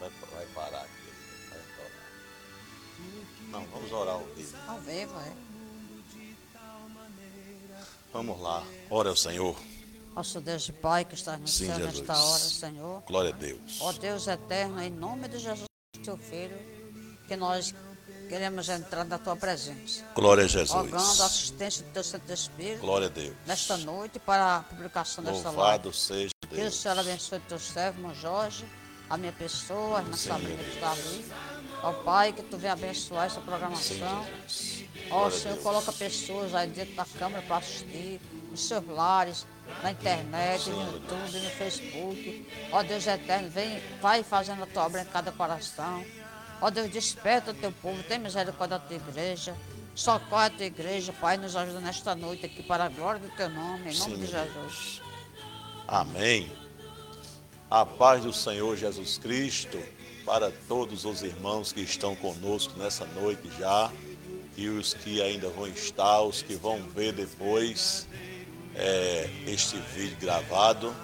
vai, vai parar aqui. Vai orar. Não, vamos orar ao vivo. Ao vivo, é. Vamos lá. Ora ao Senhor. Nosso Deus e Pai que está no Sim, céu Jesus. nesta hora, Senhor. Glória a Deus. Ó Deus eterno, em nome de Jesus, teu Filho, que nós queremos entrar na tua presença. Glória a Rogando a Jesus. assistência do teu Santo Espírito Glória a Deus. nesta noite para a publicação desta live. Louvado seja Que o Deus. Senhor abençoe teu servo, irmão Jorge, a minha pessoa, a Sim, família que está ali. Ó Pai, que tu venha abençoar essa programação. Ó Senhor, coloca pessoas aí dentro da câmara para assistir, nos seus lares, na internet, no. YouTube, no Facebook. Ó Deus eterno, vem, vai fazendo a tua obra em cada coração. Ó Deus, desperta o teu povo, tem misericórdia da tua igreja. Socorre a tua igreja, Pai, nos ajuda nesta noite aqui para a glória do teu nome, em nome Sim, de Jesus. Amém. A paz do Senhor Jesus Cristo para todos os irmãos que estão conosco nessa noite já e os que ainda vão estar, os que vão ver depois é, este vídeo gravado.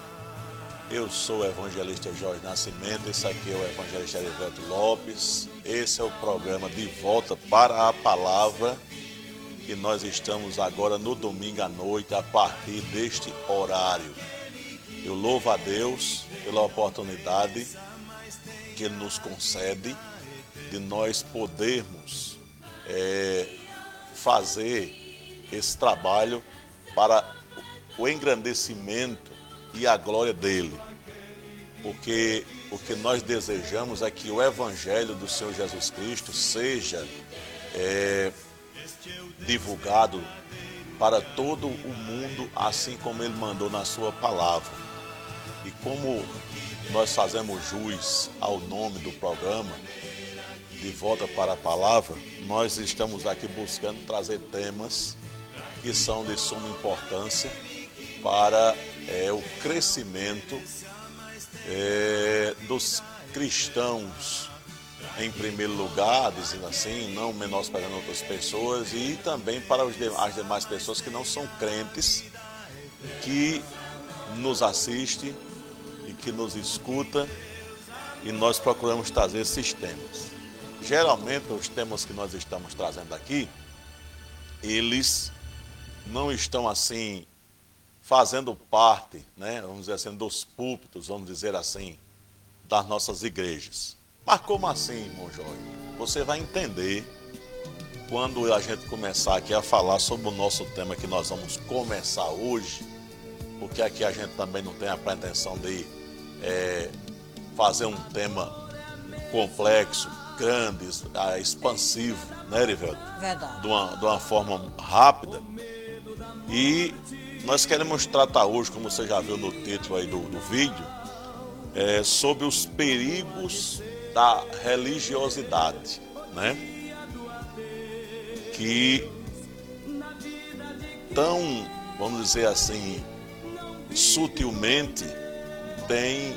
Eu sou o evangelista Jorge Nascimento, esse aqui é o evangelista Heriberto Lopes. Esse é o programa De Volta para a Palavra que nós estamos agora no domingo à noite a partir deste horário. Eu louvo a Deus pela oportunidade que Ele nos concede de nós podermos é, fazer esse trabalho para o engrandecimento e a glória dele. Porque o que nós desejamos é que o Evangelho do Senhor Jesus Cristo seja é, divulgado para todo o mundo, assim como ele mandou na sua palavra. E como nós fazemos jus ao nome do programa, de volta para a palavra, nós estamos aqui buscando trazer temas que são de suma importância para é, o crescimento é, dos cristãos em primeiro lugar, dizendo assim, não menosprezando outras pessoas, e também para as demais pessoas que não são crentes, que nos assiste e que nos escuta, e nós procuramos trazer esses temas. Geralmente, os temas que nós estamos trazendo aqui, eles não estão assim fazendo parte, né, vamos dizer assim, dos púlpitos, vamos dizer assim, das nossas igrejas. Mas como assim, irmão Jorge? Você vai entender quando a gente começar aqui a falar sobre o nosso tema que nós vamos começar hoje, porque aqui a gente também não tem a pretensão de eh, fazer um tema complexo, grande, ah, expansivo, né, Erivelto? Verdade. de uma, de uma forma rápida. E nós queremos tratar hoje, como você já viu no título aí do, do vídeo, é, sobre os perigos da religiosidade, né? Que tão, vamos dizer assim, sutilmente tem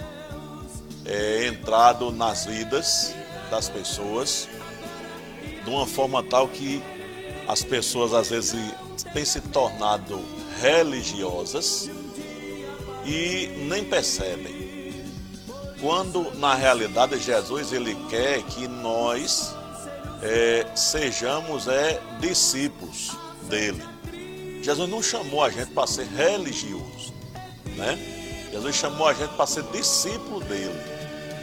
é, entrado nas vidas das pessoas de uma forma tal que as pessoas às vezes têm se tornado religiosas e nem percebem. Quando na realidade Jesus ele quer que nós é, sejamos é, discípulos dele. Jesus não chamou a gente para ser religioso, né? Jesus chamou a gente para ser discípulo dele,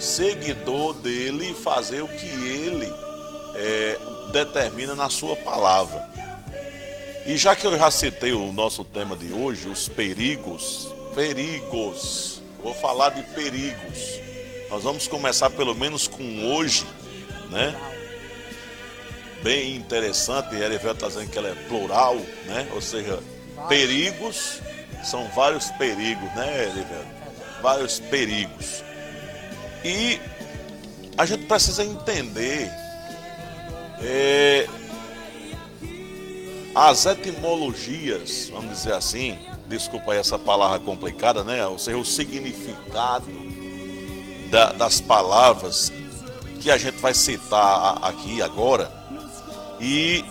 seguidor dele e fazer o que ele é, determina na sua palavra. E já que eu já citei o nosso tema de hoje, os perigos, perigos, vou falar de perigos. Nós vamos começar pelo menos com hoje, né? Bem interessante, Erivel está dizendo que ela é plural, né? Ou seja, perigos, são vários perigos, né, Erivel? Vários perigos. E a gente precisa entender é, as etimologias, vamos dizer assim, desculpa aí essa palavra complicada, né? Ou seja, o significado da- das palavras que a gente vai citar aqui agora. E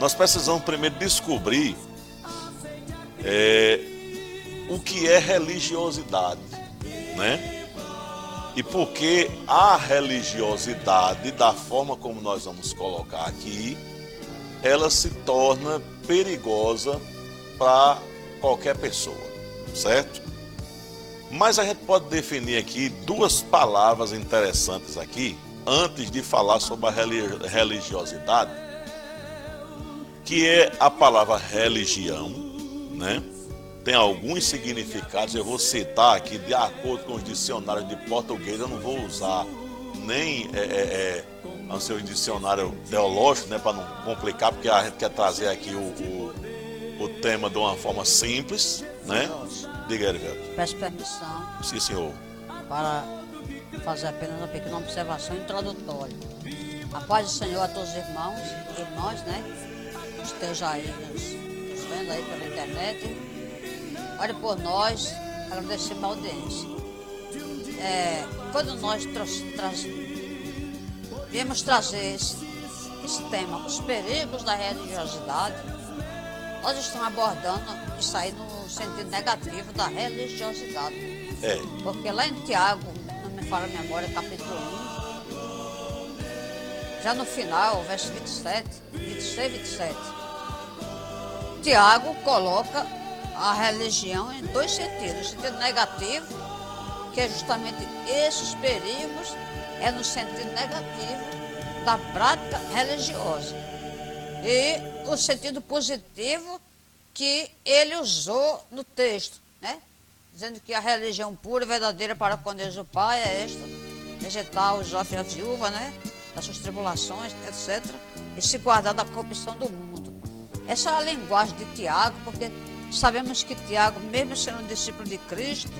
nós precisamos primeiro descobrir é, o que é religiosidade, né? E porque a religiosidade, da forma como nós vamos colocar aqui, ela se torna perigosa para qualquer pessoa, certo? Mas a gente pode definir aqui duas palavras interessantes aqui, antes de falar sobre a religiosidade, que é a palavra religião, né? Tem alguns significados, eu vou citar aqui de acordo com os dicionários de português, eu não vou usar nem é, é, é, o seu dicionário teológico, né, para não complicar, porque a gente quer trazer aqui o, o, o tema de uma forma simples, né? Diga, Erivelto. Peço permissão. Sim, senhor. Para fazer apenas uma pequena observação introdutória. A paz do Senhor a todos os irmãos irmãs, né? Esteja aí nos, nos vendo aí pela internet. Ore por nós, agradecemos a audiência. É, quando nós viemos trazer esse, esse tema, os perigos da religiosidade, nós estamos abordando isso aí no sentido negativo da religiosidade. É. Porque lá em Tiago, não me fala a memória, capítulo 1, já no final, verso 27, 26 e 27, Tiago coloca a religião em dois sentidos. O sentido negativo, que é justamente esses perigos, é no sentido negativo da prática religiosa. E o sentido positivo que ele usou no texto, né? Dizendo que a religião pura e verdadeira para com Deus o Pai é esta, rejeitar os órfãos e a viúva, né? Das suas tribulações, etc. E se guardar da corrupção do mundo. Essa é a linguagem de Tiago, porque Sabemos que Tiago, mesmo sendo um discípulo de Cristo,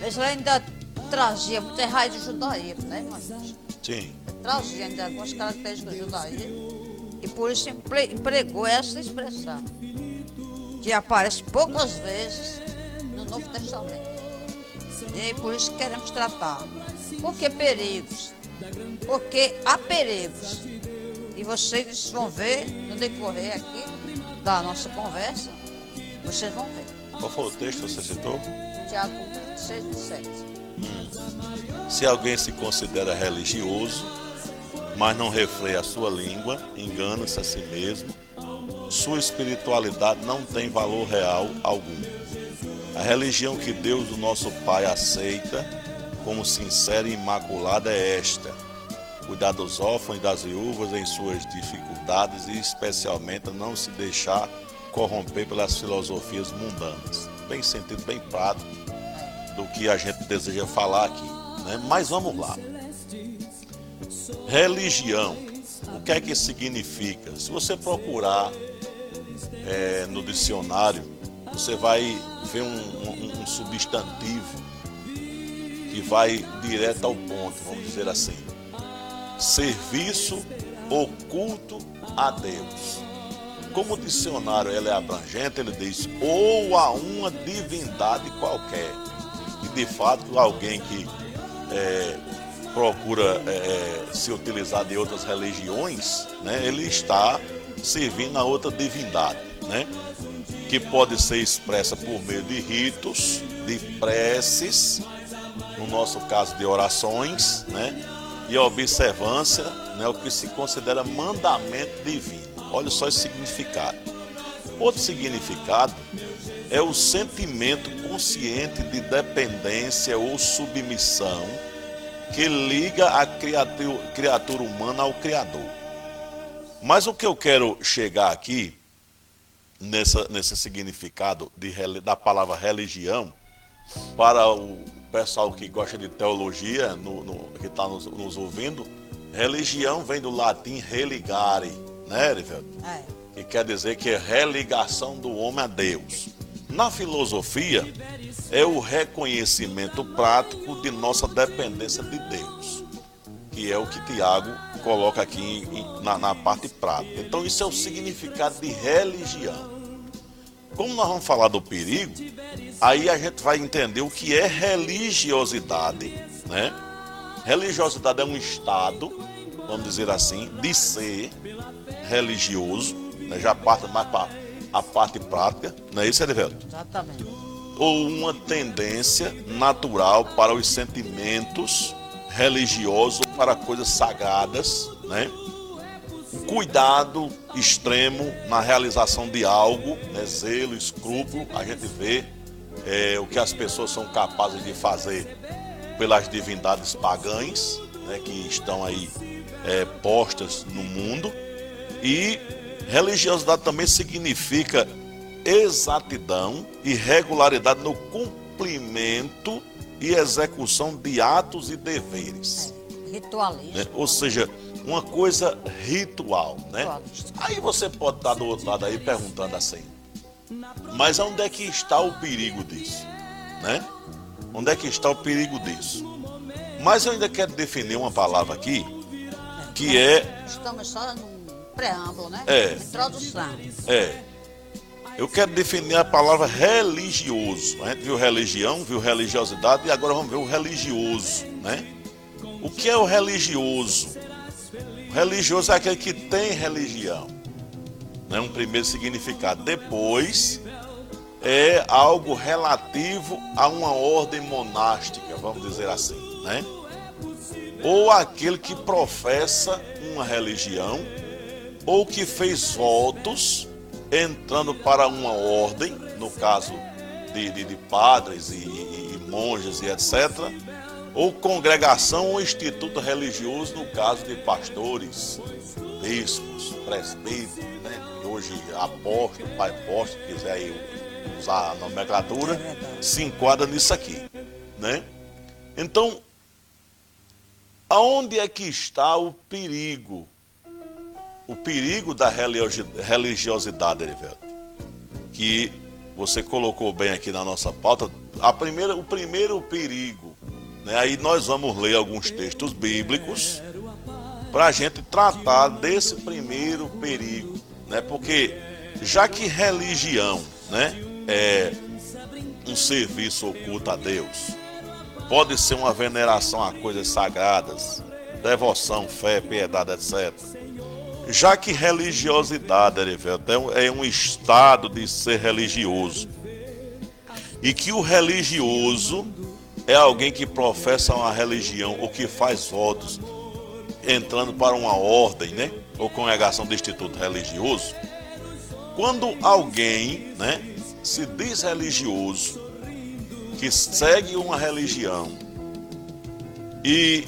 ele ainda trazia muitas raízes do judaísmo, né, irmãos? Sim. Trazia ainda algumas características do judaísmo e por isso empregou essa expressão, que aparece poucas vezes no Novo Testamento. E por isso queremos tratar. Por que perigos? Porque há perigos. E vocês vão ver no decorrer aqui da nossa conversa vocês vão ver. Qual foi o texto que você citou? Tiago 6, 7. Hum. Se alguém se considera religioso, mas não refreia a sua língua, engana-se a si mesmo, sua espiritualidade não tem valor real algum. A religião que Deus, o nosso Pai, aceita como sincera e imaculada é esta: cuidar dos órfãos e das viúvas em suas dificuldades e, especialmente, não se deixar corromper pelas filosofias mundanas. Bem sentido, bem prático do que a gente deseja falar aqui. Né? Mas vamos lá. Religião. O que é que significa? Se você procurar é, no dicionário, você vai ver um, um, um substantivo que vai direto ao ponto, vamos dizer assim. Serviço oculto a Deus. Como o dicionário ele é abrangente, ele diz ou a uma divindade qualquer. E de fato, alguém que é, procura é, é, se utilizar de outras religiões, né, ele está servindo a outra divindade, né, que pode ser expressa por meio de ritos, de preces, no nosso caso de orações, né, e observância, né, o que se considera mandamento divino. Olha só esse significado. Outro significado é o sentimento consciente de dependência ou submissão que liga a criatura, criatura humana ao Criador. Mas o que eu quero chegar aqui, nessa, nesse significado de, da palavra religião, para o pessoal que gosta de teologia, no, no, que está nos, nos ouvindo, religião vem do latim religare, né, Erivelto? É. Que quer dizer que é religação do homem a Deus. Na filosofia, é o reconhecimento prático de nossa dependência de Deus, que é o que Tiago coloca aqui na, na parte prática. Então, isso é o significado de religião. Como nós vamos falar do perigo, aí a gente vai entender o que é religiosidade, né? Religiosidade é um estado, vamos dizer assim, de ser religioso, né? já parte mais para a parte prática, não é isso, Edivelto? Exatamente. ou uma tendência natural para os sentimentos religiosos, para coisas sagradas, né? Cuidado extremo na realização de algo, né? zelo, escrúpulo, a gente vê é, o que as pessoas são capazes de fazer pelas divindades pagãs, né? que estão aí é, postas no mundo, e religiosidade também significa exatidão e regularidade no cumprimento e execução de atos e deveres. Ritualismo. Né? Ou seja, uma coisa ritual, né? Aí você pode estar do outro lado aí perguntando assim, mas onde é que está o perigo disso? Né? Onde é que está o perigo disso? Mas eu ainda quero definir uma palavra aqui, que é... Estamos só num preâmbulo, né? É. Introdução. É. Eu quero definir a palavra religioso. A gente viu religião, viu religiosidade e agora vamos ver o religioso, né? O que é o religioso? O religioso é aquele que tem religião. Né? Um primeiro significado. Depois é algo relativo a uma ordem monástica, vamos dizer assim, né? Ou aquele que professa uma religião ou que fez votos entrando para uma ordem, no caso de, de, de padres e, e, e, monges e etc., ou congregação ou instituto religioso, no caso de pastores, bispos, presbíteros, né? hoje apóstolo, pai apóstolo, quiser aí usar a nomenclatura, é se enquadra nisso aqui. Né? Então, aonde é que está o perigo o perigo da religiosidade, Erivelto, que você colocou bem aqui na nossa pauta, a primeira, o primeiro perigo, né, aí nós vamos ler alguns textos bíblicos para a gente tratar desse primeiro perigo, né, porque já que religião né, é um serviço oculto a Deus, pode ser uma veneração a coisas sagradas, devoção, fé, piedade, etc já que religiosidade, é, é um estado de ser religioso. E que o religioso é alguém que professa uma religião ou que faz votos entrando para uma ordem, né? Ou congregação de instituto religioso. Quando alguém, né, se diz religioso, que segue uma religião e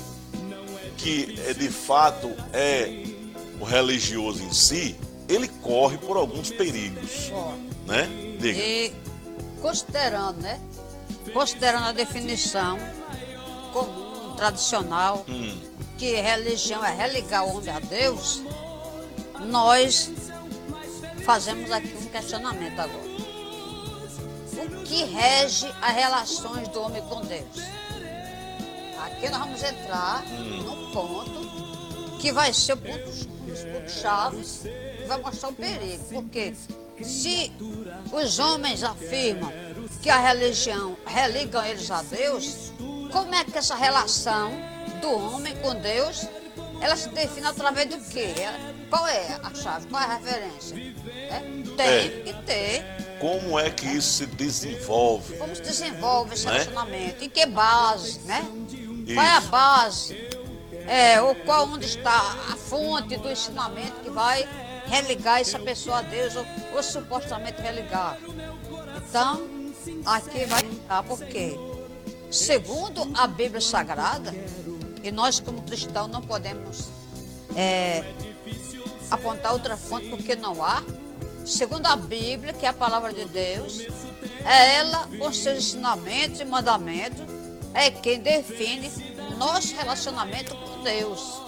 que de fato é o religioso em si, ele corre por alguns perigos. Né? Diga. E considerando, né? Considerando a definição comum, tradicional, hum. que religião é religar o homem a Deus, nós fazemos aqui um questionamento agora. O que rege as relações do homem com Deus? Aqui nós vamos entrar hum. no ponto que vai ser o ponto chaves vai mostrar o perigo. Porque se os homens afirmam que a religião religam eles a Deus, como é que essa relação do homem com Deus ela se define através do quê? Qual é a chave? Qual é a referência? É? Tem é. que ter. Como é que é. isso se desenvolve? Como se desenvolve esse né? relacionamento? Em que base, né? Isso. Qual é a base? É, ou qual onde está a fonte do ensinamento que vai religar essa pessoa a Deus ou, ou supostamente religar. Então, aqui vai estar porque, segundo a Bíblia Sagrada, e nós como cristãos não podemos é, apontar outra fonte porque não há, segundo a Bíblia, que é a palavra de Deus, é ela, com seus ensinamentos e mandamentos, é quem define nosso relacionamento com Deus.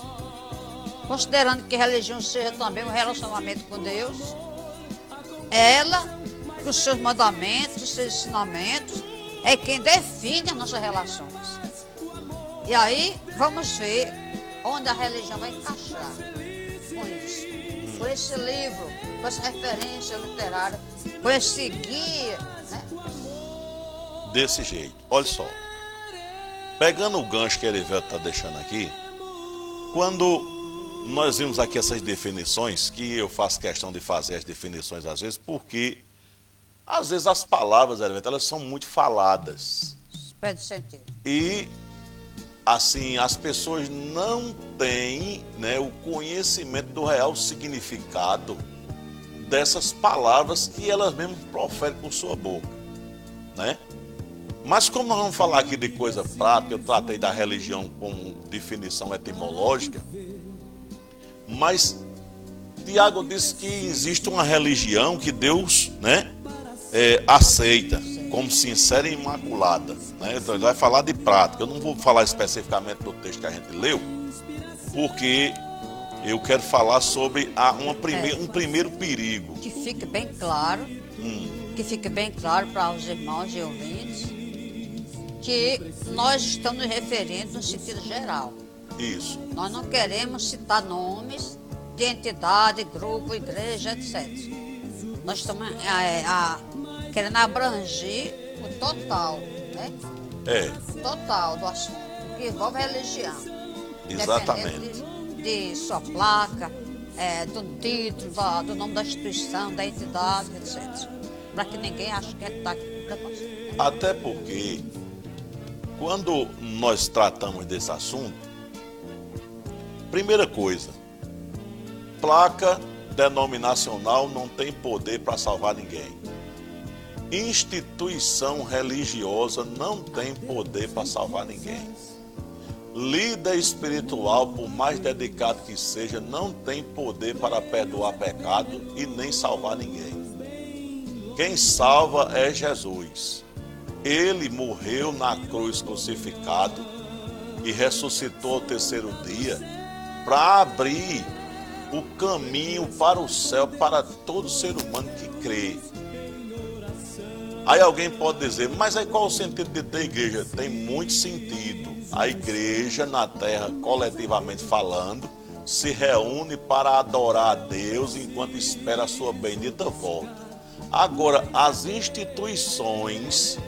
Considerando que religião seja também um relacionamento com Deus, ela, com seus mandamentos, os seus ensinamentos, é quem define as nossas relações. E aí vamos ver onde a religião vai encaixar com isso. Com esse livro, com essa referência literária, com esse guia. Né? Desse jeito. Olha só. Pegando o gancho que Erivelto está deixando aqui, quando nós vimos aqui essas definições, que eu faço questão de fazer as definições às vezes, porque Às vezes as palavras, elas são muito faladas. Perde sentido. E assim, as pessoas não têm né, o conhecimento do real significado dessas palavras que elas mesmas proferem com sua boca, né? Mas como nós vamos falar aqui de coisa prática, eu tratei da religião como definição etimológica, mas Tiago disse que existe uma religião que Deus, né, é, aceita como sincera e imaculada. Né? Então ele vai falar de prática. Eu não vou falar especificamente do texto que a gente leu, porque eu quero falar sobre a, uma prime é, um primeiro perigo. Que fique bem claro, hum. que fique bem claro para os irmãos e ouvintes, que nós estamos referindo no sentido geral. Isso. Nós não queremos citar nomes de entidade, grupo, igreja, etc. Nós estamos é, a, querendo abranger o total, né? É. Total do assunto, que envolve religião. Exatamente. De, de sua placa, é, do título, do, do, nome da instituição, da entidade, etc. Para que ninguém ache que está aqui. Até porque, quando nós tratamos desse assunto, primeira coisa, placa denominacional não tem poder para salvar ninguém. Instituição religiosa não tem poder para salvar ninguém. Líder espiritual, por mais dedicado que seja, não tem poder para perdoar pecado e nem salvar ninguém. Quem salva é Jesus. Ele morreu na cruz crucificado e ressuscitou ao terceiro dia para abrir o caminho para o céu para todo ser humano que crê. Aí alguém pode dizer, mas aí qual o sentido de ter igreja? Tem muito sentido. A igreja na terra, coletivamente falando, se reúne para adorar a Deus enquanto espera a sua bendita volta. Agora, as instituições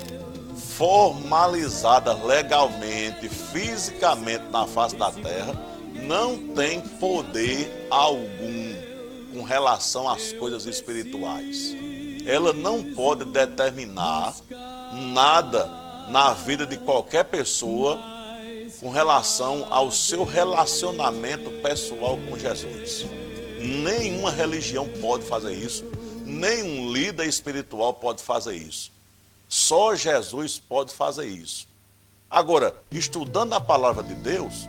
formalizadas legalmente, fisicamente na face da terra, não têm poder algum com relação às coisas espirituais ela não pode determinar nada na vida de qualquer pessoa com relação ao seu relacionamento pessoal com Jesus. Nenhuma religião pode fazer isso, nenhum líder espiritual pode fazer isso. Só Jesus pode fazer isso. Agora, estudando a palavra de Deus,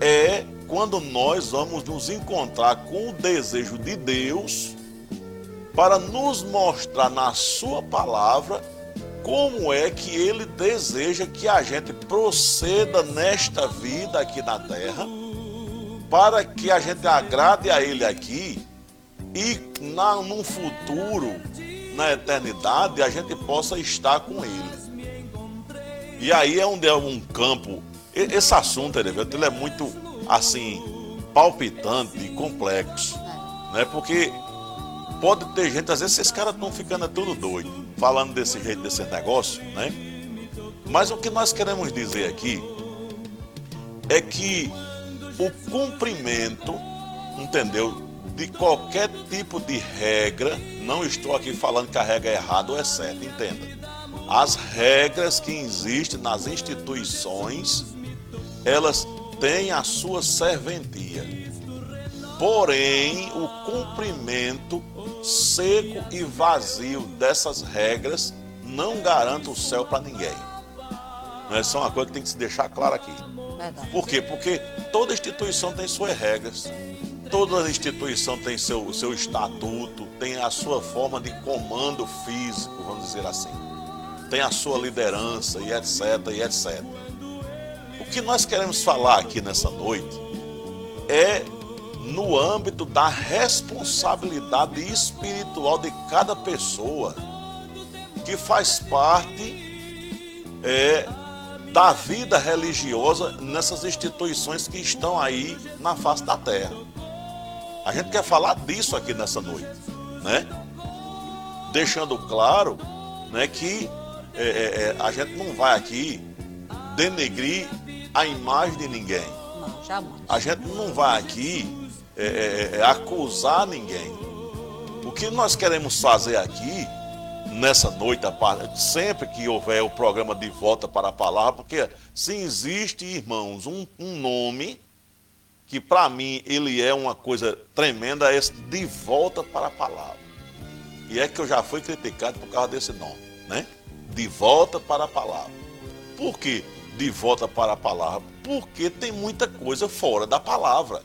é quando nós vamos nos encontrar com o desejo de Deus para nos mostrar na Sua palavra como é que Ele deseja que a gente proceda nesta vida aqui na terra, para que a gente agrade a Ele aqui e na, num futuro, na eternidade, a gente possa estar com Ele. E aí é onde é um campo. Esse assunto, ele é muito assim palpitante e complexo, né? Porque pode ter gente, às vezes esses caras estão ficando tudo doido, falando desse jeito, desse negócio, né? Mas o que nós queremos dizer aqui é que o cumprimento, entendeu? De qualquer tipo de regra, não estou aqui falando que a regra é errada ou é certa, entenda. As regras que existem nas instituições, elas têm a sua serventia. Porém, o cumprimento seco e vazio dessas regras não garante o céu para ninguém. Essa é uma coisa que tem que se deixar claro aqui. Verdade. Por quê? Porque toda instituição tem suas regras, toda instituição tem seu, seu estatuto, tem a sua forma de comando físico, vamos dizer assim. Tem a sua liderança e etc, e etc. O que nós queremos falar aqui nessa noite é no âmbito da responsabilidade espiritual de cada pessoa, que faz parte é, da vida religiosa nessas instituições que estão aí na face da terra. A gente quer falar disso aqui nessa noite, né? Deixando claro né, que é, é, é a gente não vai aqui denegrir a imagem de ninguém. Não, jamais. A gente não vai aqui é, é, é, acusar ninguém. O que nós queremos fazer aqui nessa noite, sempre que houver o programa de volta para a palavra, porque se existe, irmãos, um, um nome que para mim ele é uma coisa tremenda, é esse de volta para a palavra. E é que eu já fui criticado por causa desse nome, né? De volta para a palavra. Por quê? De volta para a palavra? Porque tem muita coisa fora da palavra.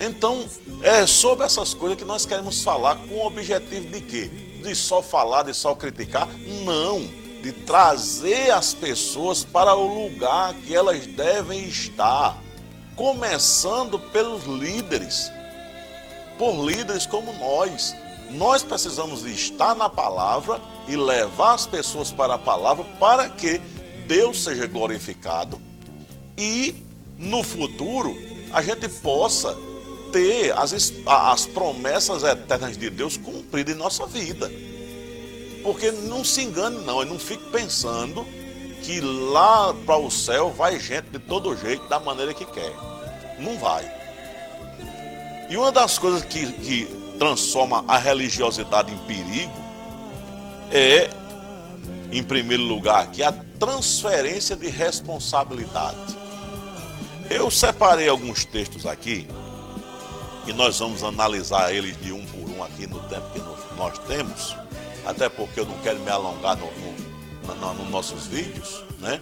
Então, é sobre essas coisas que nós queremos falar com o objetivo de quê? De só falar, de só criticar? Não, de trazer as pessoas para o lugar que elas devem estar começando pelos líderes, por líderes como nós. Nós precisamos estar na palavra e levar as pessoas para a palavra para que Deus seja glorificado e no futuro a gente possa ter as, as promessas eternas de Deus cumpridas em nossa vida. Porque não se engane, não, e não fique pensando que lá para o céu vai gente de todo jeito, da maneira que quer. Não vai. E uma das coisas que, que transforma a religiosidade em perigo é, em primeiro lugar, que a transferência de responsabilidade. Eu separei alguns textos aqui e nós vamos analisar eles de um por um aqui no tempo que nós temos, até porque eu não quero me alongar no, no, no nossos vídeos, né?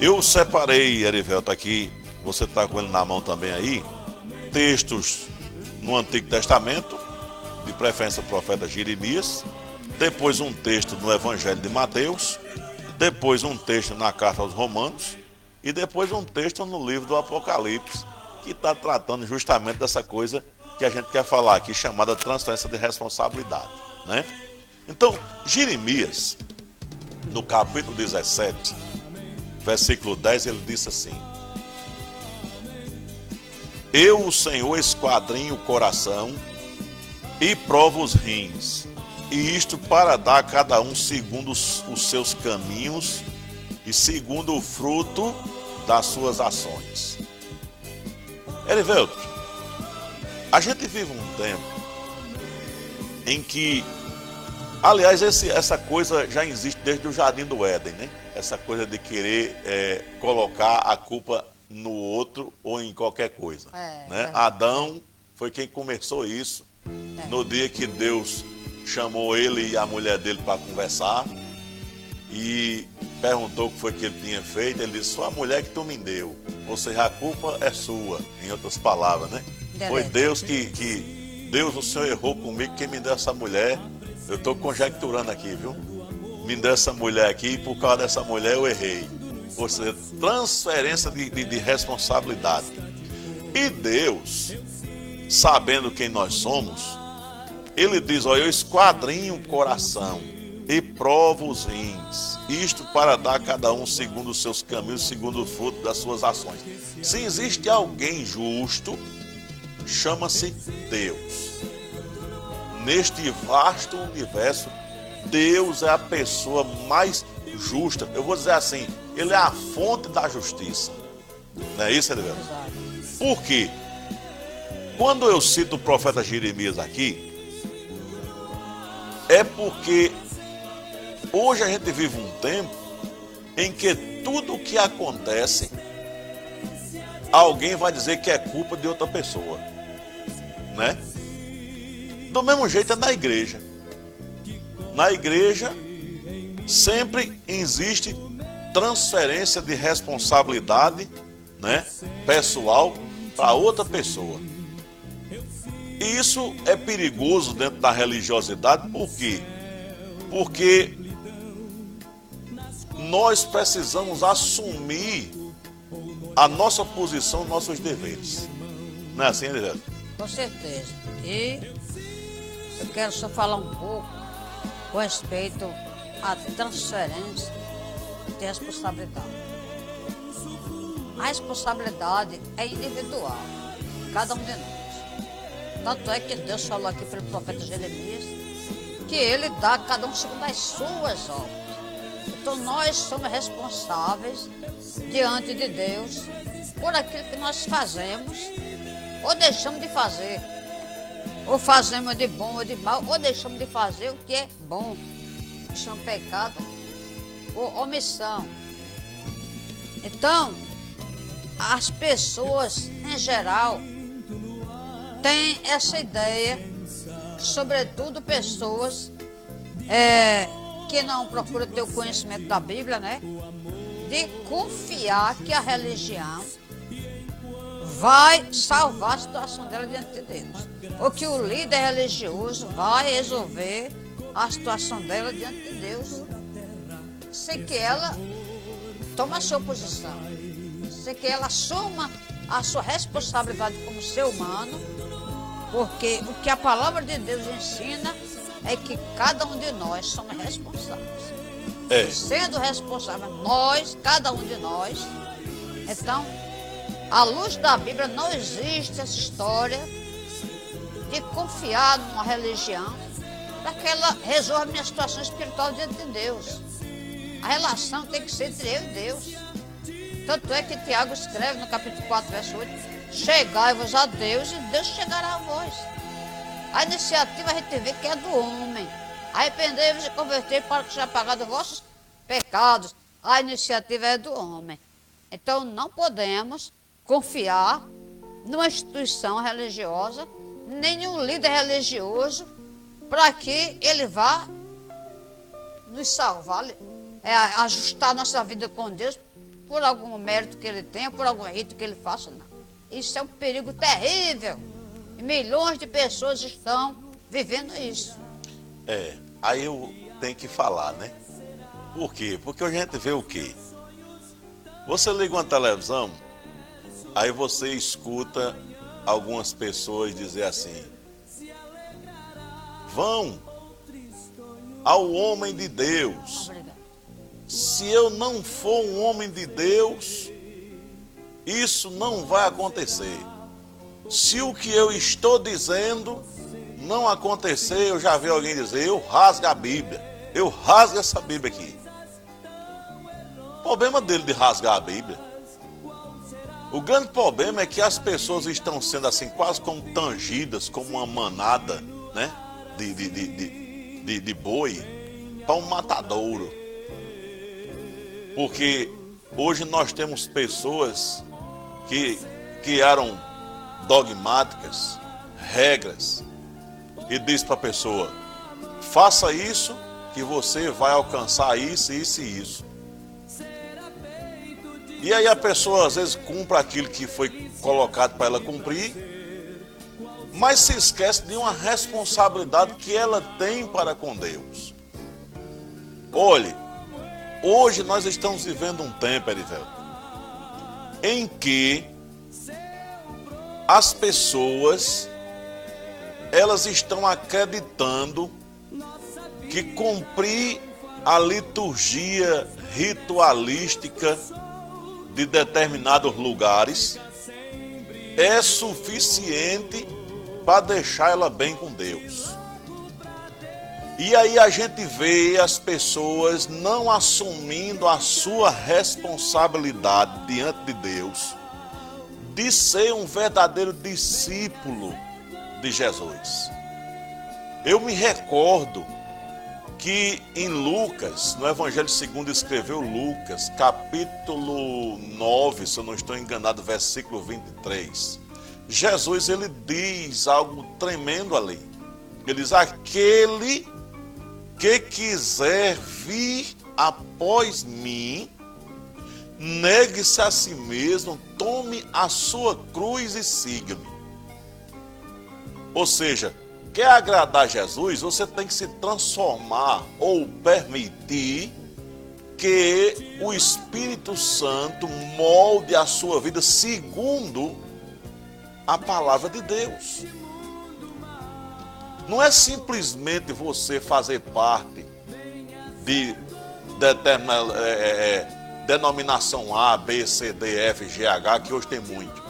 Eu separei, Erivelto, aqui você está com ele na mão também aí, textos no Antigo Testamento, de preferência o profeta Jeremias, depois um texto no Evangelho de Mateus, depois um texto na carta aos Romanos e depois um texto no livro do Apocalipse, que está tratando justamente dessa coisa que a gente quer falar aqui, chamada transferência de responsabilidade. Né? Então, Jeremias, no capítulo 17, versículo 10, ele disse assim: eu, o Senhor, esquadrinho o coração e provo os rins, e isto para dar a cada um segundo os, seus caminhos e segundo o fruto das suas ações. Erivelto, a gente vive um tempo em que, aliás, esse, essa coisa já existe desde o Jardim do Éden, né? Essa coisa de querer é, colocar a culpa no outro ou em qualquer coisa. É, né? É. Adão foi quem começou isso. É. No dia que Deus chamou ele e a mulher dele para conversar e perguntou o que foi que ele tinha feito, ele disse: Foi a mulher que tu me deu. Ou seja, a culpa é sua, em outras palavras, né? Foi Deus que, que. Deus, o Senhor errou comigo, quem me deu essa mulher. Eu estou conjecturando aqui, viu? Me deu essa mulher aqui e por causa dessa mulher eu errei ou seja, transferência de, de, de responsabilidade. E Deus, sabendo quem nós somos, ele diz: Olha, eu esquadrinho o coração e provo os rins, isto para dar a cada um segundo os seus caminhos, segundo o fruto das suas ações. Se existe alguém justo, chama-se Deus. Neste vasto universo, Deus é a pessoa mais justa. Eu vou dizer assim, ele é a fonte da justiça. Não é isso, Edgar? Por quê? Quando eu cito o profeta Jeremias aqui, é porque hoje a gente vive um tempo em que tudo o que acontece, alguém vai dizer que é culpa de outra pessoa. Né? Do mesmo jeito é na igreja. Na igreja sempre existe transferência de responsabilidade né, pessoal para outra pessoa. E isso é perigoso dentro da religiosidade, por quê? Porque nós precisamos assumir a nossa posição, nossos deveres. Não é assim? Com certeza. E eu quero só falar um pouco com respeito à transferência de responsabilidade. A responsabilidade é individual, cada um de nós. Tanto é que Deus falou aqui pelo profeta Jeremias que ele dá cada um segundo as suas obras. Então nós somos responsáveis diante de Deus por aquilo que nós fazemos ou deixamos de fazer. Ou fazemos de bom ou de mal, ou deixamos de fazer o que é bom. Isso é um pecado ou omissão. Então, as pessoas em geral têm essa ideia, sobretudo pessoas é, que não procuram ter o conhecimento da Bíblia, né? De confiar que a religião vai salvar a situação dela diante de Deus. Ou que o líder religioso vai resolver a situação dela diante de Deus. Sem que ela tome a sua posição. Sem que ela assuma a sua responsabilidade como ser humano. Porque o que a palavra de Deus ensina é que cada um de nós somos responsáveis. É. Sendo responsável, nós, cada um de nós, então à luz da Bíblia, não existe essa história de confiar numa religião para que ela resolva a minha situação espiritual diante de Deus. A relação tem que ser entre eu e Deus. Tanto é que Tiago escreve no capítulo 4, verso 8: Chegai-vos a Deus e Deus chegará a vós. A iniciativa a gente vê que é do homem. Arrependei-vos e convertei para que seja pagado os vossos pecados. A iniciativa é do homem. Então não podemos confiar numa instituição religiosa, nenhum líder religioso, para que ele vá nos salvar, é, ajustar nossa vida com Deus por algum mérito que ele tenha, por algum rito que ele faça. Não. Isso é um perigo terrível. E milhões de pessoas estão vivendo isso. É, aí eu tenho que falar, né? Por quê? Porque a gente vê o quê? Você liga uma televisão, Aí você escuta algumas pessoas dizer assim: Vão ao homem de Deus. Se eu não for um homem de Deus, isso não vai acontecer. Se o que eu estou dizendo não acontecer, eu já vi alguém dizer: Eu rasgo a Bíblia. Eu rasgo essa Bíblia aqui. O problema dele de rasgar a Bíblia o grande problema é que as pessoas estão sendo assim, quase como tangidas, como uma manada, né? De, de, de, de, de boi para um matadouro. Porque hoje nós temos pessoas que criaram dogmáticas, regras, e diz para a pessoa: faça isso que você vai alcançar isso, isso e isso. E aí a pessoa às vezes cumpre aquilo que foi colocado para ela cumprir, mas se esquece de uma responsabilidade que ela tem para com Deus. Olhe, hoje nós estamos vivendo um tempo, Erivel, em que as pessoas elas estão acreditando que cumprir a liturgia ritualística de determinados lugares é suficiente para deixar ela bem com Deus. E aí a gente vê as pessoas não assumindo a sua responsabilidade diante de Deus de ser um verdadeiro discípulo de Jesus. Eu me recordo que em Lucas, no Evangelho segundo escreveu Lucas, capítulo 9, se eu não estou enganado, versículo 23. Jesus ele diz algo tremendo ali. Ele diz: aquele que quiser vir após mim, negue-se a si mesmo, tome a sua cruz e siga-me. Ou seja, quer agradar Jesus, você tem que se transformar ou permitir que o Espírito Santo molde a sua vida segundo a palavra de Deus. Não é simplesmente você fazer parte de determinada é, é, é, denominação A, B, C, D, F, G, H, que hoje tem muito.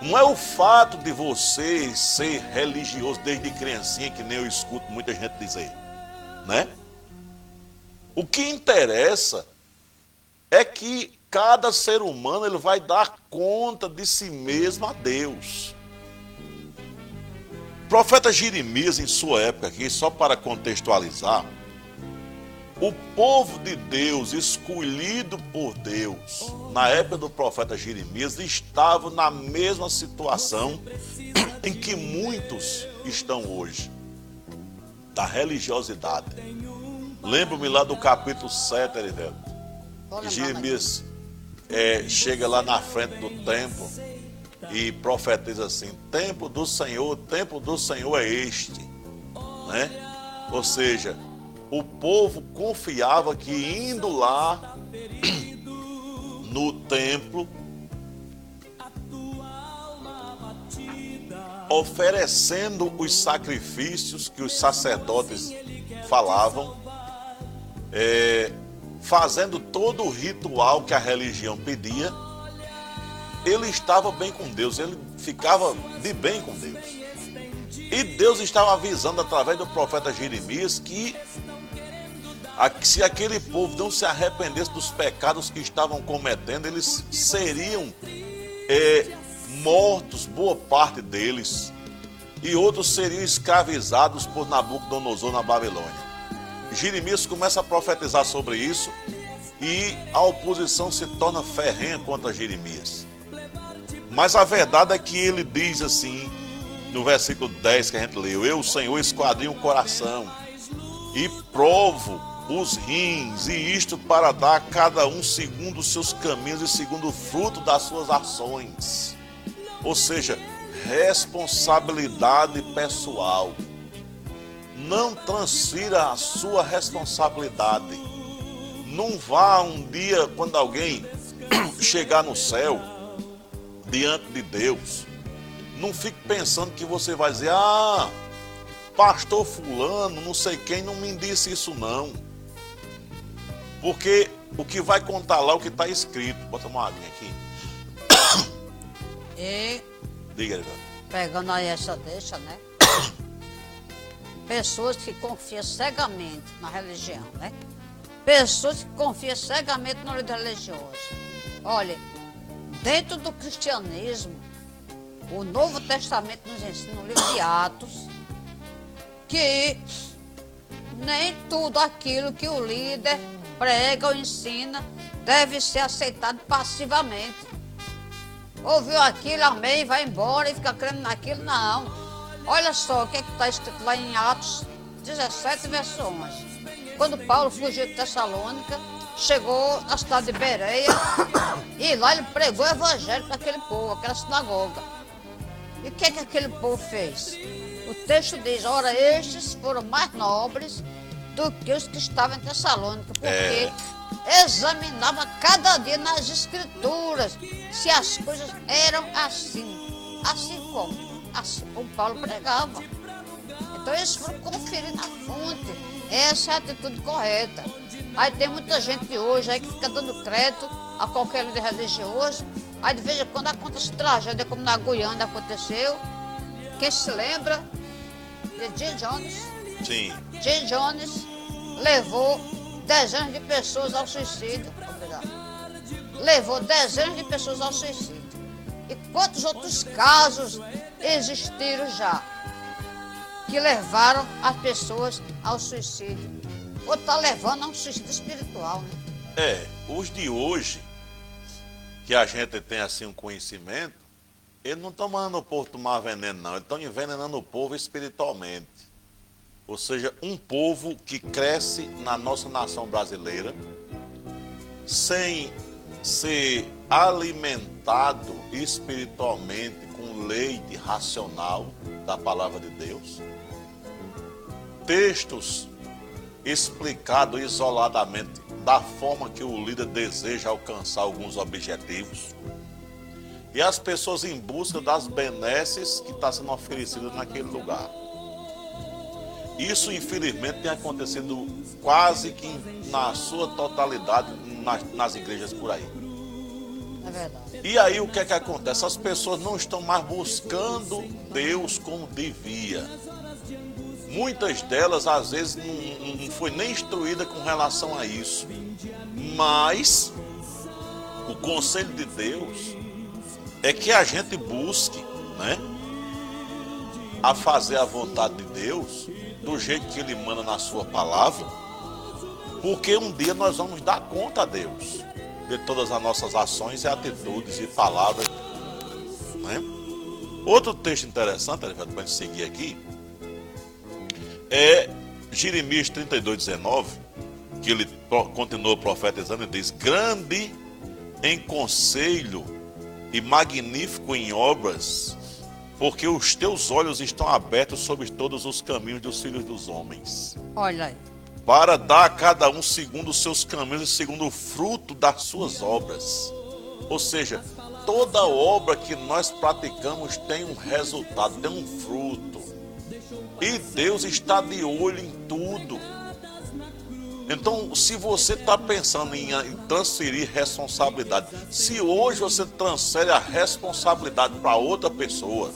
Não é o fato de você ser religioso desde criancinha, que nem eu escuto muita gente dizer, né? O que interessa é que cada ser humano ele vai dar conta de si mesmo a Deus. profeta Jeremias, em sua época, aqui, só para contextualizar, o povo de Deus, escolhido por Deus, na época do profeta Jeremias, estava na mesma situação em que muitos estão hoje da religiosidade. Lembro-me lá do capítulo 7, Erivelto. Jeremias é, chega lá na frente do templo e profetiza assim: Tempo do Senhor, tempo do Senhor é este. Né? Ou seja, o povo confiava que indo lá no templo, oferecendo os sacrifícios que os sacerdotes falavam, é, fazendo todo o ritual que a religião pedia, ele estava bem com Deus, ele ficava de bem com Deus. E Deus estava avisando através do profeta Jeremias que se aquele povo não se arrependesse dos pecados que estavam cometendo, eles seriam é, mortos, boa parte deles, e outros seriam escravizados por Nabucodonosor na Babilônia. Jeremias começa a profetizar sobre isso e a oposição se torna ferrenha contra Jeremias. Mas a verdade é que ele diz assim, no versículo 10 que a gente leu: Eu, Senhor, esquadrinho o coração e provo os rins, e isto para dar a cada um segundo os seus caminhos e segundo o fruto das suas ações. Ou seja, responsabilidade pessoal. Não transfira a sua responsabilidade. Não vá um dia, quando alguém chegar no céu, diante de Deus, não fique pensando que você vai dizer, ah, pastor fulano, não sei quem, não me disse isso não. Porque o que vai contar lá é o que está escrito. Bota uma aguinha aqui. E. Diga, Pegando aí essa deixa, né? Pessoas que confiam cegamente na religião, né? Pessoas que confiam cegamente no líder religioso. Olha, dentro do cristianismo, o Novo Testamento nos ensina no livro de Atos que nem tudo aquilo que o líder prega ou ensina deve ser aceitado passivamente. Ouviu aquilo, amém, vai embora e fica crendo naquilo, não. Olha só o que é está escrito lá em Atos 17, verso 11. Quando Paulo fugiu de Tessalônica, chegou na cidade de Bereia e lá ele pregou o evangelho para aquele povo, aquela sinagoga. E o que é que aquele povo fez? O texto diz: ora, estes foram mais nobres do que os que estavam em Tessalônica, porque é. examinava cada dia nas escrituras se as coisas eram assim. Assim como? Assim como Paulo pregava. Então eles foram conferir na fonte. Essa é a atitude correta. Aí tem muita gente hoje aí que fica dando crédito a qualquer líder religioso. Aí de vez em quando acontece tragédia, como na Guiana aconteceu. Quem se lembra de Jim Jones? Sim. Jim Jones levou dezenas de pessoas ao suicídio. Obrigado. Levou dezenas de pessoas ao suicídio. E quantos outros casos existiram já que levaram as pessoas ao suicídio? Ou está levando a um suicídio espiritual, né? É, os de hoje, que a gente tem assim um conhecimento, eles não estão mandando o povo tomar veneno, não. Eles estão envenenando o povo espiritualmente ou seja, um povo que cresce na nossa nação brasileira sem ser alimentado espiritualmente com leite racional da palavra de Deus. Textos explicados isoladamente da forma que o líder deseja alcançar alguns objetivos. E as pessoas em busca das benesses que está sendo oferecidas naquele lugar. Isso, infelizmente, tem acontecido quase que na sua totalidade nas, nas igrejas por aí. É verdade. E aí o que é que acontece? As pessoas não estão mais buscando Deus como devia. Muitas delas, às vezes, não, não foi nem instruída com relação a isso. Mas o conselho de Deus é que a gente busque, né? a fazer a vontade de Deus do jeito que Ele manda na Sua palavra, porque um dia nós vamos dar conta a Deus de todas as nossas ações e atitudes e palavras. Né? Outro texto interessante, para a seguir aqui, é Jeremias 32, 19, que ele continua profetizando e diz: Grande em conselho e magnífico em obras, porque os teus olhos estão abertos sobre todos os caminhos dos filhos dos homens. Olha aí. Para dar a cada um segundo os seus caminhos e segundo o fruto das suas obras. Ou seja, toda obra que nós praticamos tem um resultado, tem um fruto. E Deus está de olho em tudo. Então, se você está pensando em, em, transferir responsabilidade, se hoje você transfere a responsabilidade para outra pessoa,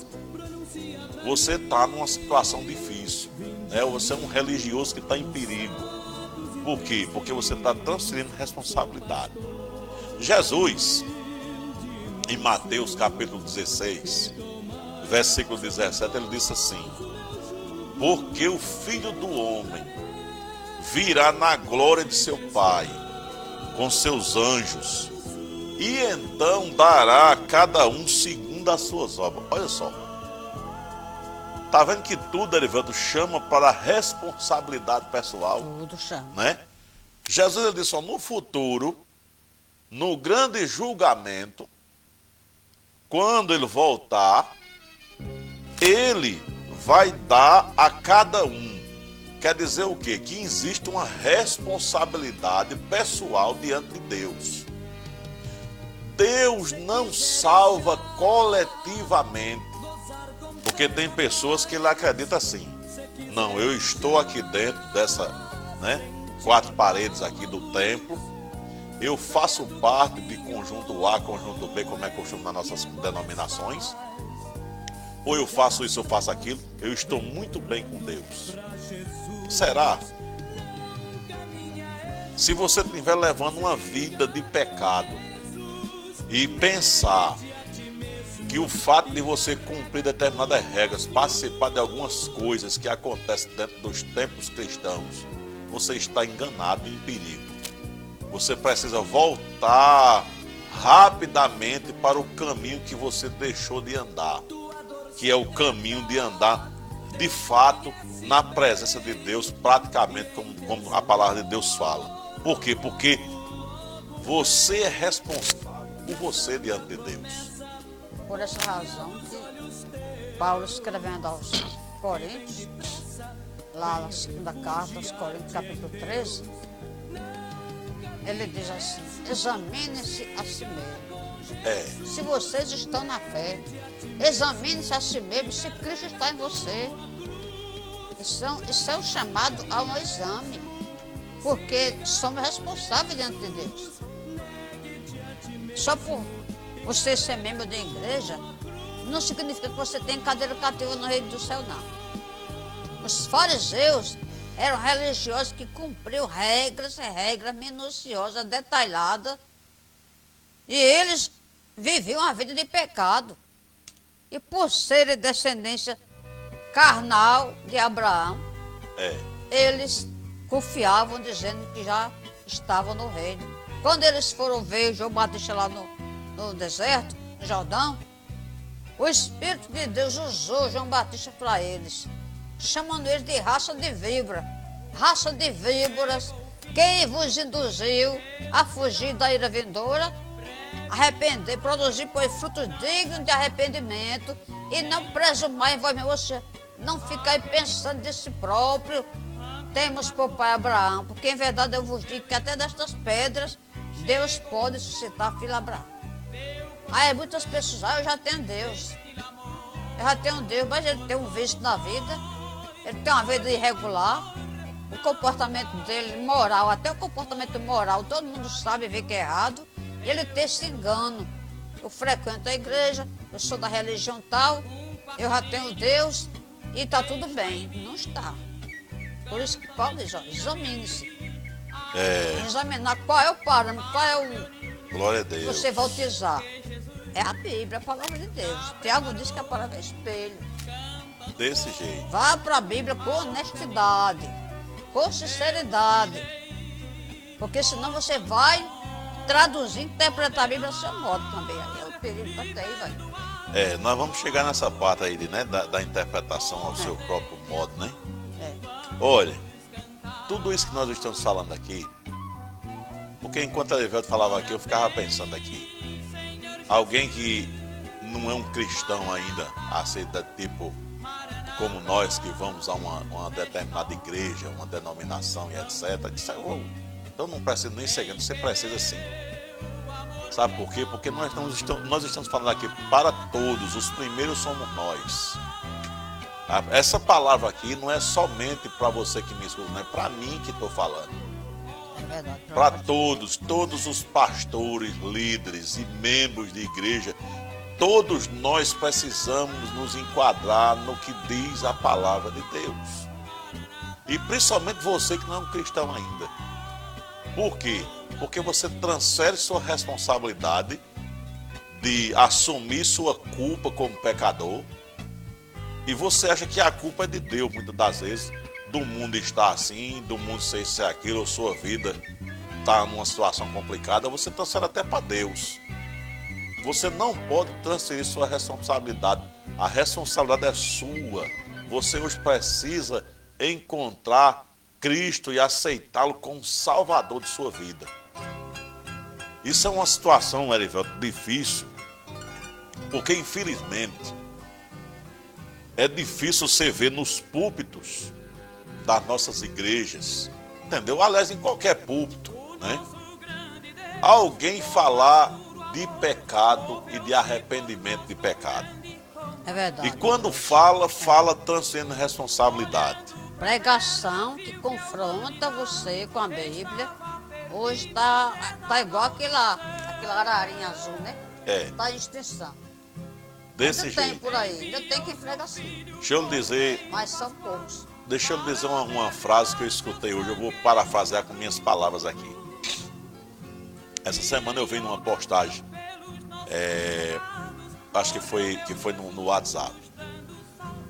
você está numa situação difícil. Né? Você é um religioso que está em perigo. Por quê? Porque você está transferindo responsabilidade. Jesus, em Mateus capítulo 16, versículo 17, ele disse assim: Porque o filho do homem virá na glória de seu Pai, com seus anjos, e então dará a cada um segundo as suas obras. Olha só. Tá vendo que tudo, Erivaldo, chama para a responsabilidade pessoal? Tudo chama. Né? Jesus ele disse, ó, no futuro, no grande julgamento, quando ele voltar, ele vai dar a cada um. Quer dizer o quê? Que existe uma responsabilidade pessoal diante de Deus. Deus não salva coletivamente. Porque tem pessoas que ele acredita assim. Não, eu estou aqui dentro dessa, né, quatro paredes aqui do templo. Eu faço parte de conjunto A, conjunto B, como é costume nas nossas denominações. Ou eu faço isso, eu faço aquilo. Eu estou muito bem com Deus. Será? Se você estiver levando uma vida de pecado e pensar que o fato de você cumprir determinadas regras, participar de algumas coisas que acontecem dentro dos tempos cristãos, você está enganado e em perigo. Você precisa voltar rapidamente para o caminho que você deixou de andar, que é o caminho de andar de fato na presença de Deus, praticamente como, como a palavra de Deus fala. Por quê? Porque você é responsável por você diante de Deus por essa razão que Paulo escrevendo aos Coríntios, lá na segunda carta aos Coríntios, capítulo 13, ele diz assim, examine-se a si mesmo. É. Se vocês estão na fé, examine-se a si mesmo se Cristo está em você. Isso é, isso é um chamado a um exame, porque somos responsáveis diante de Deus. Só por você ser membro da igreja não significa que você tem cadeira cativa no reino do céu, não. Os fariseus eram religiosos que cumpriam regras e regras minuciosas, detalhadas. E eles viviam a vida de pecado. E por serem descendência carnal de Abraão, é. eles confiavam dizendo que já estavam no reino. Quando eles foram ver João Batista lá no, no deserto, no Jordão, o Espírito de Deus usou João Batista para eles, chamando eles de raça de víbora, raça de víboras, quem vos induziu a fugir da ira vindoura, arrepender, produzir, pois, frutos dignos de arrependimento e não presumar em vós seja, não ficar pensando de si próprio, temos por pai Abraão, porque em verdade eu vos digo que até destas pedras Deus pode suscitar filho Abraão. Aí muitas pessoas, ah, eu já tenho Deus. Eu já tenho Deus, mas ele tem um vício na vida, ele tem uma vida irregular, o comportamento dele moral, até o comportamento moral, todo mundo sabe ver que é errado, e ele tem esse engano. Eu frequento a igreja, eu sou da religião tal, eu já tenho Deus e está tudo bem. Não está. Por isso que Paulo diz, examine-se. É. Examinar qual é o parâmetro, qual é o. Glória a Deus. Você vai utilizar. É a Bíblia, a palavra de Deus. Tiago diz que a palavra é espelho. Desse jeito. Vá para a Bíblia com honestidade, com sinceridade. Porque senão você vai traduzir, interpretar a Bíblia ao seu modo também. Aí é o perigo que tem, velho. É, nós vamos chegar nessa parte aí, né? Da, da interpretação ao seu próprio modo, né? É. Olha, tudo isso que nós estamos falando aqui, porque enquanto a Evelto falava aqui, eu ficava pensando aqui. Alguém que não é um cristão ainda, aceita tipo como nós que vamos a uma, uma determinada igreja, uma denominação e etc. Disse, oh, então não precisa nem ser você precisa sim. Sabe por quê? Porque nós estamos, nós estamos falando aqui para todos, os primeiros somos nós. Essa palavra aqui não é somente para você que me escuta, não é para mim que estou falando. Para todos, todos os pastores, líderes e membros de igreja, todos nós precisamos nos enquadrar no que diz a palavra de Deus. E principalmente você que não é um cristão ainda. Por quê? Porque você transfere sua responsabilidade de assumir sua culpa como pecador. E você acha que a culpa é de Deus, muitas das vezes, do mundo estar assim, do mundo ser isso aquilo, ou sua vida está numa situação complicada, você transfere até para Deus. Você não pode transferir sua responsabilidade. A responsabilidade é sua. Você hoje precisa encontrar Cristo e aceitá-lo como Salvador de sua vida. Isso é uma situação, Erivelto, difícil, porque infelizmente é difícil você ver nos púlpitos das nossas igrejas, entendeu? Aliás, em qualquer púlpito, né? Alguém falar de pecado e de arrependimento de pecado. É verdade. E quando fala, fala transferindo responsabilidade. Pregação que confronta você com a Bíblia. Hoje tá, tá igual aquela, aquela ararinha azul, né? É, Tá em extinção. desse ainda tem jeito. por aí, ainda tem que fregar assim. Deixa eu lhe dizer, Mas são poucos. Deixa eu dizer uma, uma frase que eu escutei hoje, eu vou parafrasear com minhas palavras aqui. Essa semana eu vi numa postagem, é, acho que foi, que foi no, no WhatsApp,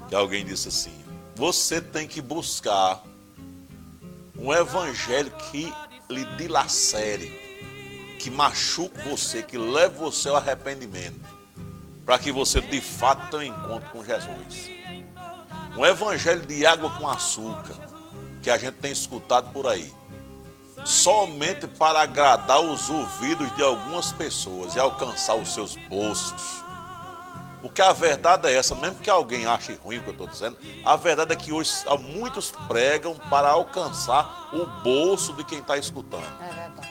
que alguém disse assim, você tem que buscar um evangelho que lhe dilacere, que machuque você, que leve você ao arrependimento, para que você de fato tenha um encontro com Jesus. Um evangelho de água com açúcar, que a gente tem escutado por aí, somente para agradar os ouvidos de algumas pessoas e alcançar os seus bolsos. Porque a verdade é essa, mesmo que alguém ache ruim o que eu estou dizendo, a verdade é que hoje muitos pregam para alcançar o bolso de quem está escutando. É verdade.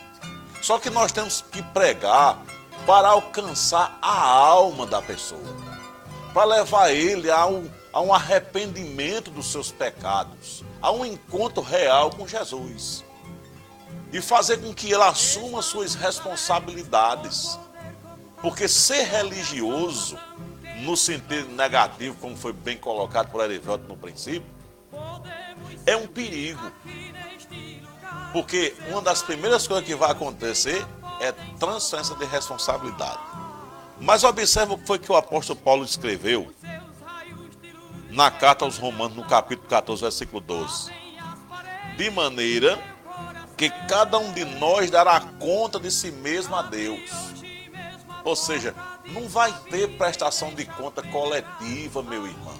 Só que nós temos que pregar para alcançar a alma da pessoa, para levar ele a um, a um arrependimento dos seus pecados, a um encontro real com Jesus e fazer com que ele assuma suas responsabilidades. Porque ser religioso, no sentido negativo, como foi bem colocado por Erivelto no princípio, é um perigo. Porque uma das primeiras coisas que vai acontecer é transferência de responsabilidade. Mas observa o que foi que o apóstolo Paulo escreveu na carta aos Romanos, no capítulo 14, versículo 12. De maneira que cada um de nós dará conta de si mesmo a Deus. Ou seja, não vai ter prestação de conta coletiva, meu irmão.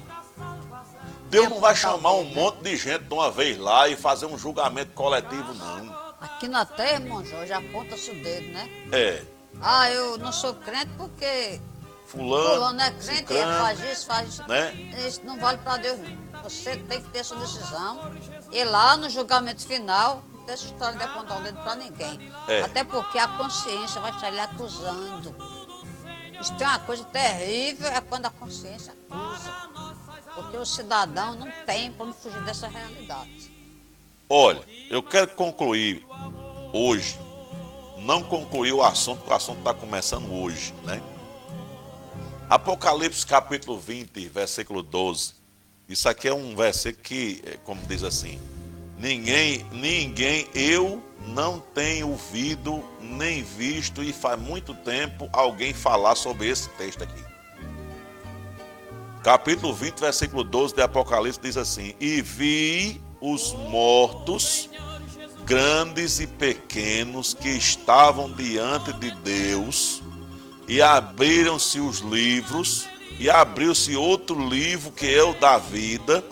Deus não vai chamar um monte de gente de uma vez lá e fazer um julgamento coletivo, não. Aqui na terra, irmão Jorge, aponta-se o dedo, né? É, Ah, eu não sou crente porque fulano, fulano é crente, ele cicrano, faz isso, faz isso. né? Isso não vale para Deus, não. Você tem que ter sua decisão. E lá no julgamento final, não tem essa história de apontar o dedo para ninguém. É. Até porque a consciência vai estar lhe acusando. Isso tem uma coisa terrível, é quando a consciência acusa. Porque o cidadão não tem como fugir dessa realidade. Olha, eu quero concluir hoje. Não concluir o assunto, porque o assunto está começando hoje, né? Apocalipse capítulo 20, versículo 12. Isso aqui é um versículo que, eh, como diz assim, ninguém, ninguém, eu não tenho ouvido nem visto e faz muito tempo alguém falar sobre esse texto aqui. capítulo 20, versículo 12 de Apocalipse diz assim: E vi os mortos, grandes e pequenos, que estavam diante de Deus, e abriram-se os livros, e abriu-se outro livro que é o da vida,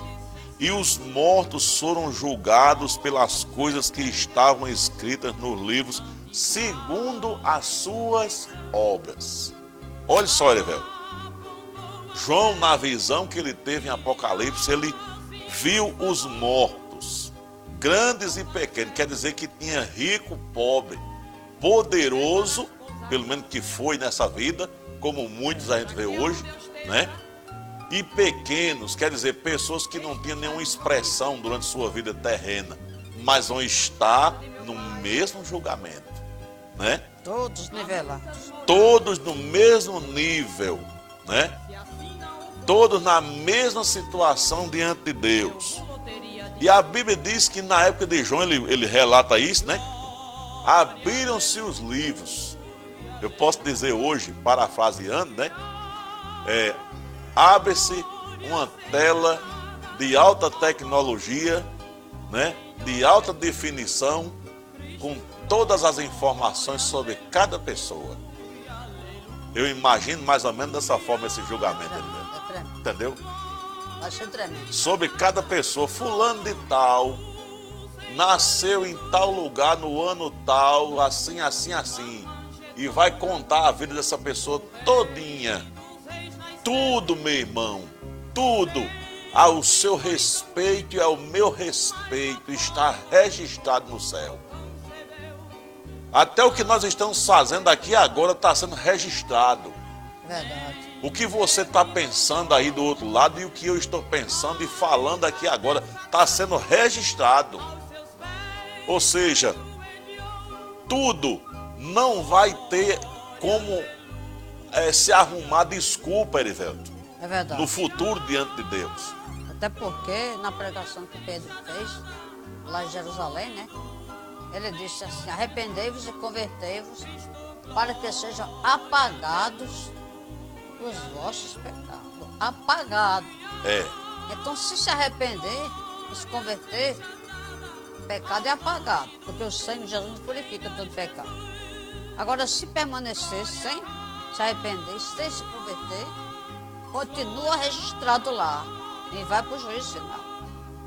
e os mortos foram julgados pelas coisas que estavam escritas nos livros, segundo as suas obras. Olha só, Erevel. João, na visão que ele teve em Apocalipse, ele viu os mortos, grandes e pequenos, quer dizer que tinha rico, pobre, poderoso, pelo menos que foi nessa vida, como muitos a gente vê hoje, né? e pequenos, quer dizer, pessoas que não tinham nenhuma expressão durante sua vida terrena, mas vão estar no mesmo julgamento, né? Todos nivelados. Todos no mesmo nível, né? Todos na mesma situação diante de Deus. E a Bíblia diz que na época de João, ele, ele relata isso, né? Abriram-se os livros. Eu posso dizer hoje, parafraseando, né? É, abre-se uma tela de alta tecnologia, né, de alta definição, com todas as informações sobre cada pessoa. Eu imagino mais ou menos dessa forma esse julgamento, é entendeu? Vai ser tremendo. Sobre cada pessoa, fulano de tal, nasceu em tal lugar no ano tal, assim, assim, assim. E vai contar a vida dessa pessoa todinha tudo, meu irmão, tudo ao seu respeito e ao meu respeito está registrado no céu. Até o que nós estamos fazendo aqui agora está sendo registrado. Verdade. O que você está pensando aí do outro lado e o que eu estou pensando e falando aqui agora está sendo registrado. Ou seja, tudo não vai ter como é, se arrumar desculpa, Erivelto. É verdade. No futuro diante de Deus. Até porque na pregação que Pedro fez, lá em Jerusalém, né? Ele disse assim: arrependei-vos e convertei-vos, para que sejam apagados os vossos pecados. Apagado. É. Então, se se arrepender se converter, o pecado é apagado, porque o sangue de Jesus purifica todo pecado. Agora, se permanecer sem se arrepender, sem se converter, continua registrado lá e vai para o juízo final.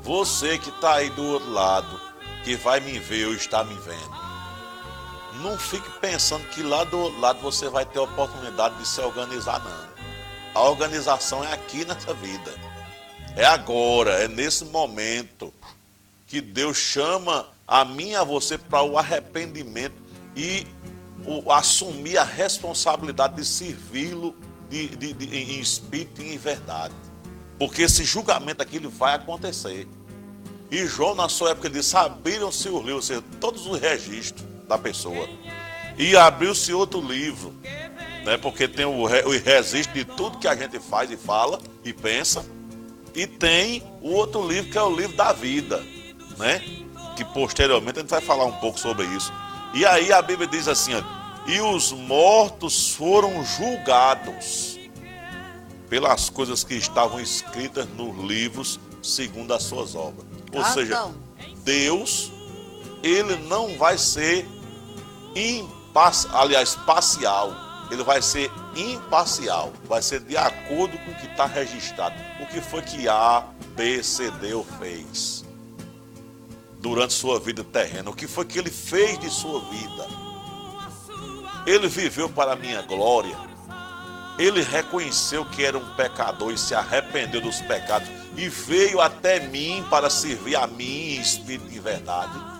Você que está aí do outro lado, que vai me ver ou está me vendo, não fique pensando que lá do outro lado você vai ter a oportunidade de se organizar, não. A organização é aqui nessa vida. É agora, é nesse momento que Deus chama a mim e a você para o arrependimento e o, assumir a responsabilidade de servi-lo de, de, de, em espírito e em verdade. Porque esse julgamento aqui ele vai acontecer. E João, na sua época, disse: abriram-se os livros, ou seja, todos os registros da pessoa. E abriu-se outro livro, né, porque tem o, o registro de tudo que a gente faz e fala e pensa. E tem o outro livro que é o livro da vida, né? Que posteriormente a gente vai falar um pouco sobre isso. E aí a Bíblia diz assim: ó, e os mortos foram julgados pelas coisas que estavam escritas nos livros segundo as suas obras. Ou ah, seja, não. Deus, ele não vai ser imparcial, aliás, parcial. Ele vai ser imparcial, vai ser de acordo com o que está registrado. O que foi que A, B, C, D fez durante sua vida terrena? O que foi que ele fez de sua vida? Ele viveu para a minha glória. Ele reconheceu que era um pecador e se arrependeu dos pecados e veio até mim para servir a mim em espírito e verdade.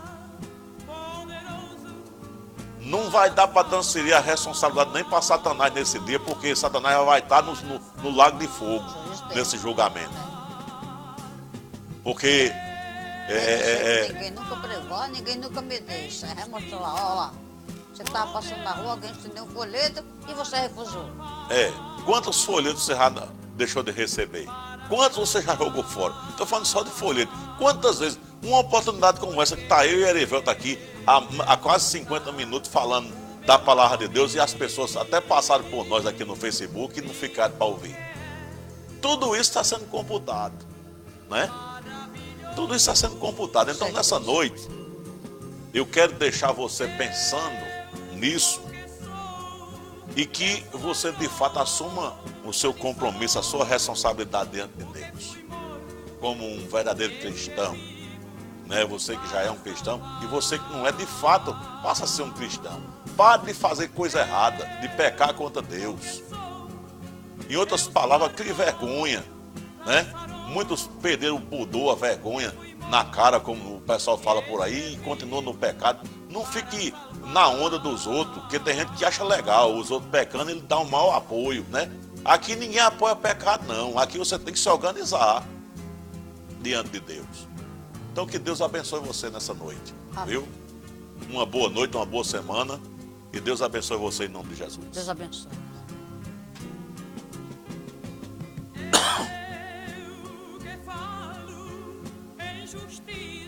Não vai dar para transferir a responsabilidade nem para Satanás nesse dia, porque Satanás vai estar no, no, no lago de fogo nesse julgamento. Porque é, é, é, ninguém nunca pregou, ninguém nunca me deixa. É mostrar lá, olha lá. Você estava passando na rua, alguém te deu um folheto e você recusou. É. Quantos folhetos você já deixou de receber? Quantos você já jogou fora? Estou falando só de folheto. Quantas vezes? Uma oportunidade como essa, que está eu e Erivel tá aqui há, há quase 50 minutos falando da palavra de Deus e as pessoas até passaram por nós aqui no Facebook e não ficaram para ouvir. Tudo isso está sendo computado, né? Tudo isso está sendo computado. Então, nessa noite, eu quero deixar você pensando nisso e que você de fato assuma o seu compromisso, a sua responsabilidade diante de Deus, como um verdadeiro cristão. Né? Você que já é um cristão e você que não é de fato, passa a ser um cristão. Pare de fazer coisa errada, de pecar contra Deus. Em outras palavras, crie vergonha, né? Muitos perderam o pudor, a vergonha na cara, como o pessoal fala por aí, e continuam no pecado. Não fique na onda dos outros, porque tem gente que acha legal, os outros pecando, ele dá um mau apoio, né? Aqui ninguém apoia pecado, não. Aqui você tem que se organizar diante de Deus. Então que Deus abençoe você nessa noite, Amém. viu? Uma boa noite, uma boa semana. E Deus abençoe você em nome de Jesus. Deus abençoe. justiça.